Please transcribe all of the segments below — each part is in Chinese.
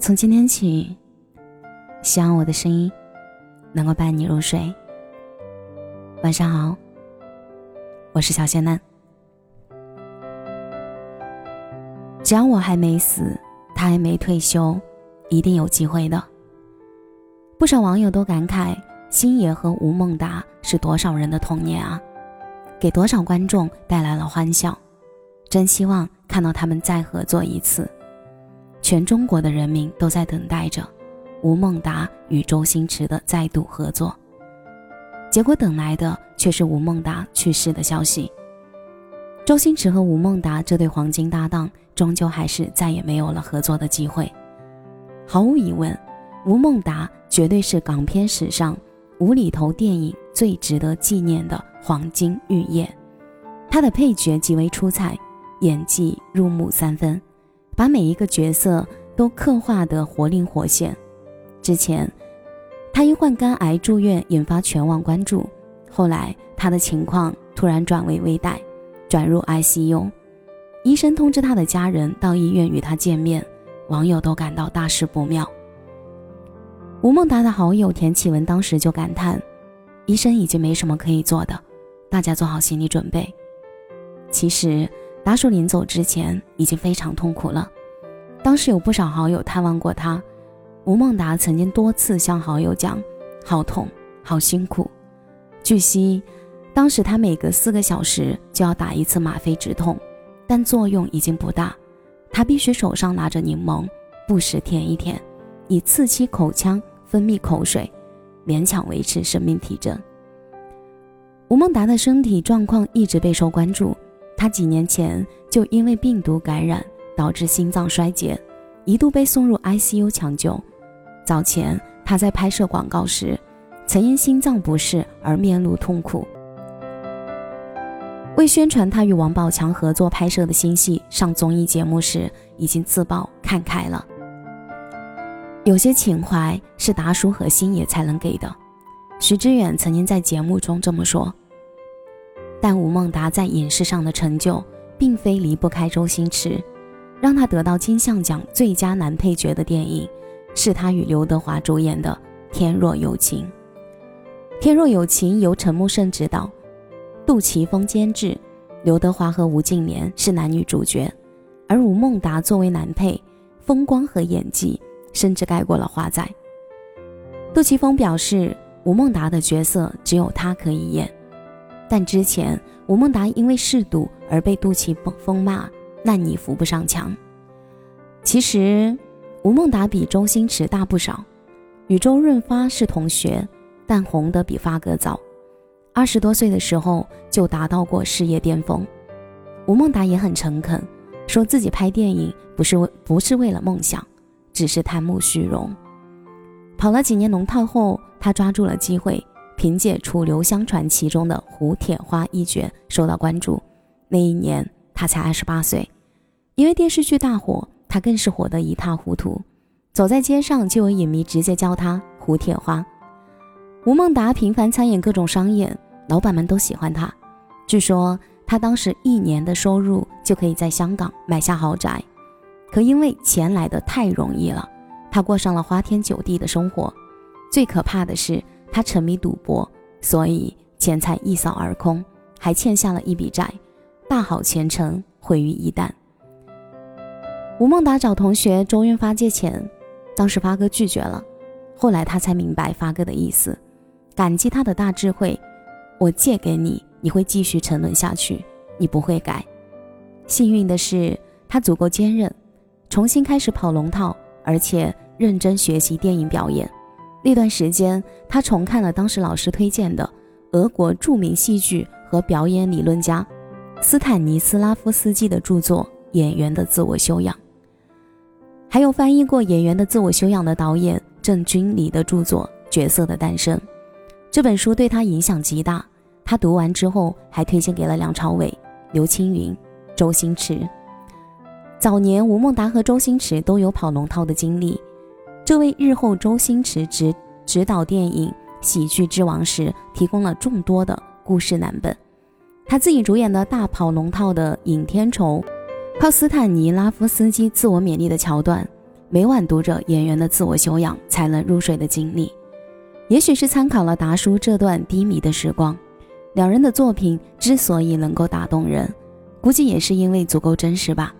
从今天起，希望我的声音能够伴你入睡。晚上好，我是小仙嫩。只要我还没死，他还没退休，一定有机会的。不少网友都感慨，星爷和吴孟达是多少人的童年啊，给多少观众带来了欢笑。真希望看到他们再合作一次。全中国的人民都在等待着吴孟达与周星驰的再度合作，结果等来的却是吴孟达去世的消息。周星驰和吴孟达这对黄金搭档，终究还是再也没有了合作的机会。毫无疑问，吴孟达绝对是港片史上无厘头电影最值得纪念的黄金玉叶。他的配角极为出彩，演技入木三分。把每一个角色都刻画得活灵活现。之前，他因患肝癌住院，引发全网关注。后来，他的情况突然转为危殆，转入 ICU。医生通知他的家人到医院与他见面，网友都感到大事不妙。吴孟达的好友田启文当时就感叹：“医生已经没什么可以做的，大家做好心理准备。”其实。达叔临走之前已经非常痛苦了，当时有不少好友探望过他。吴孟达曾经多次向好友讲：“好痛，好辛苦。”据悉，当时他每隔四个小时就要打一次吗啡止痛，但作用已经不大，他必须手上拿着柠檬，不时舔一舔，以刺激口腔分泌口水，勉强维持生命体征。吴孟达的身体状况一直备受关注。他几年前就因为病毒感染导致心脏衰竭，一度被送入 ICU 抢救。早前他在拍摄广告时，曾因心脏不适而面露痛苦。为宣传他与王宝强合作拍摄的新戏，上综艺节目时已经自曝看开了。有些情怀是达叔和星爷才能给的，徐志远曾经在节目中这么说。但吴孟达在影视上的成就，并非离不开周星驰。让他得到金像奖最佳男配角的电影，是他与刘德华主演的《天若有情》。《天若有情》由陈木胜执导，杜琪峰监制，刘德华和吴敬琏是男女主角，而吴孟达作为男配，风光和演技甚至盖过了华仔。杜琪峰表示，吴孟达的角色只有他可以演。但之前吴孟达因为嗜赌而被杜琪峰骂烂泥扶不上墙。其实吴孟达比周星驰大不少，与周润发是同学，但红得比发哥早。二十多岁的时候就达到过事业巅峰。吴孟达也很诚恳，说自己拍电影不是为不是为了梦想，只是贪慕虚荣。跑了几年龙套后，他抓住了机会。凭借《楚留香传奇》中的胡铁花一角受到关注，那一年他才二十八岁，因为电视剧大火，他更是火得一塌糊涂，走在街上就有影迷直接叫他“胡铁花”。吴孟达频繁参演各种商演，老板们都喜欢他。据说他当时一年的收入就可以在香港买下豪宅，可因为钱来的太容易了，他过上了花天酒地的生活。最可怕的是。他沉迷赌博，所以钱财一扫而空，还欠下了一笔债，大好前程毁于一旦。吴孟达找同学周润发借钱，当时发哥拒绝了，后来他才明白发哥的意思，感激他的大智慧。我借给你，你会继续沉沦下去，你不会改。幸运的是，他足够坚韧，重新开始跑龙套，而且认真学习电影表演。那段时间，他重看了当时老师推荐的俄国著名戏剧和表演理论家斯坦尼斯拉夫斯基的著作《演员的自我修养》，还有翻译过《演员的自我修养》的导演郑君里的著作《角色的诞生》。这本书对他影响极大。他读完之后，还推荐给了梁朝伟、刘青云、周星驰。早年，吴孟达和周星驰都有跑龙套的经历。这为日后周星驰执执导电影《喜剧之王》时提供了众多的故事蓝本。他自己主演的大跑龙套的《尹天仇》，靠斯坦尼拉夫斯基自我勉励的桥段，每晚读着演员的自我修养才能入睡的经历。也许是参考了达叔这段低迷的时光，两人的作品之所以能够打动人，估计也是因为足够真实吧。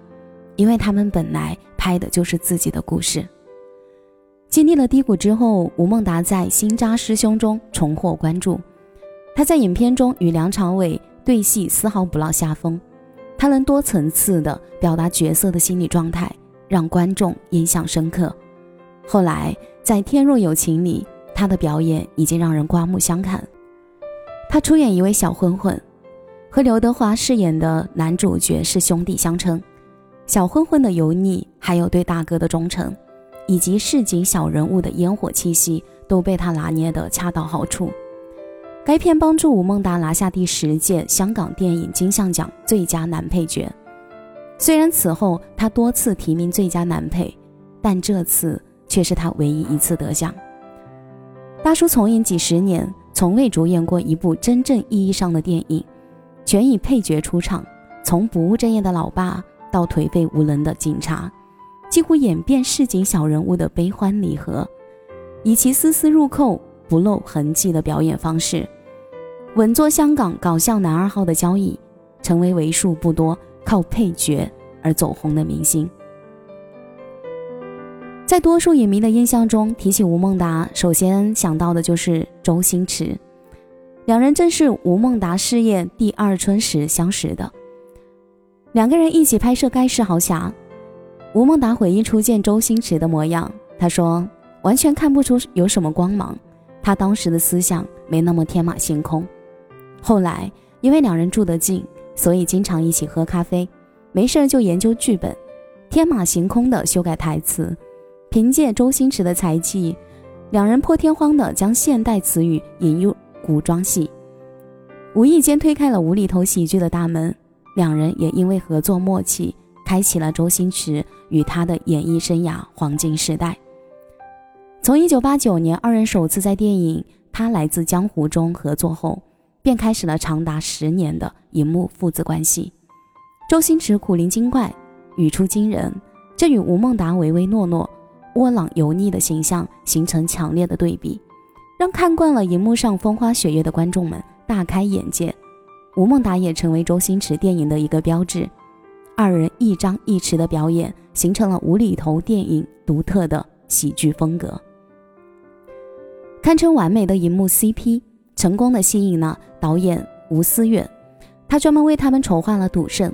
因为他们本来拍的就是自己的故事。经历了低谷之后，吴孟达在《新扎师兄》中重获关注。他在影片中与梁朝伟对戏丝毫不落下风，他能多层次地表达角色的心理状态，让观众印象深刻。后来在《天若有情》里。他的表演已经让人刮目相看。他出演一位小混混，和刘德华饰演的男主角是兄弟相称。小混混的油腻，还有对大哥的忠诚，以及市井小人物的烟火气息，都被他拿捏得恰到好处。该片帮助吴孟达拿下第十届香港电影金像奖最佳男配角。虽然此后他多次提名最佳男配，但这次却是他唯一一次得奖。大叔从影几十年，从未主演过一部真正意义上的电影，全以配角出场。从不务正业的老爸到颓废无能的警察，几乎演遍市井小人物的悲欢离合，以其丝丝入扣、不露痕迹的表演方式，稳坐香港搞笑男二号的交椅，成为为数不多靠配角而走红的明星。在多数影迷的印象中，提起吴孟达，首先想到的就是周星驰。两人正是吴孟达事业第二春时相识的，两个人一起拍摄《盖世豪侠》。吴孟达回忆初见周星驰的模样，他说：“完全看不出有什么光芒，他当时的思想没那么天马行空。”后来因为两人住得近，所以经常一起喝咖啡，没事就研究剧本，天马行空的修改台词。凭借周星驰的才气，两人破天荒地将现代词语引入古装戏，无意间推开了无厘头喜剧的大门。两人也因为合作默契，开启了周星驰与他的演艺生涯黄金时代。从1989年二人首次在电影《他来自江湖》中合作后，便开始了长达十年的荧幕父子关系。周星驰古灵精怪，语出惊人，这与吴孟达唯唯诺诺。窝囊油腻的形象形成强烈的对比，让看惯了荧幕上风花雪月的观众们大开眼界。吴孟达也成为周星驰电影的一个标志，二人一张一弛的表演形成了无厘头电影独特的喜剧风格，堪称完美的荧幕 CP，成功的吸引了导演吴思远，他专门为他们筹划了《赌圣》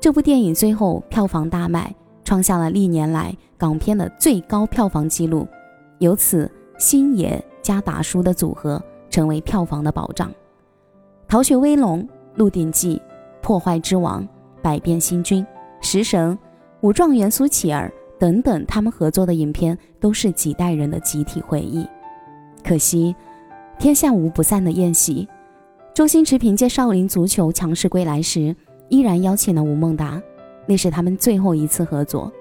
这部电影，最后票房大卖。创下了历年来港片的最高票房纪录，由此星爷加达叔的组合成为票房的保障。《逃学威龙》《鹿鼎记》《破坏之王》《百变星君》《食神》《武状元苏乞儿》等等，他们合作的影片都是几代人的集体回忆。可惜，天下无不散的宴席。周星驰凭借《少林足球》强势归来时，依然邀请了吴孟达。那是他们最后一次合作。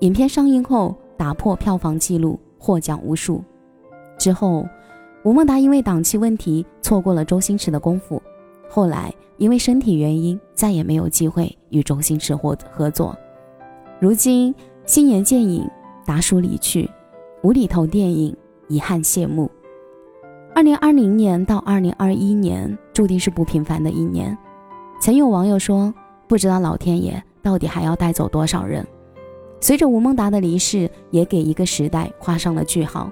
影片上映后打破票房纪录，获奖无数。之后，吴孟达因为档期问题错过了周星驰的功夫，后来因为身体原因再也没有机会与周星驰合合作。如今星爷渐隐，达叔离去，无厘头电影遗憾谢幕。二零二零年到二零二一年注定是不平凡的一年。曾有网友说：“不知道老天爷。”到底还要带走多少人？随着吴孟达的离世，也给一个时代画上了句号。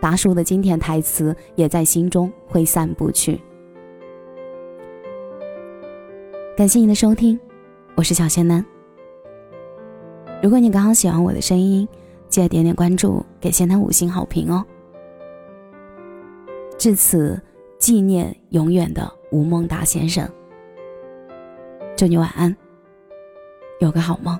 达叔的经典台词也在心中挥散不去。感谢你的收听，我是小仙男。如果你刚好喜欢我的声音，记得点点关注，给仙男五星好评哦。至此，纪念永远的吴孟达先生。祝你晚安。有个好梦。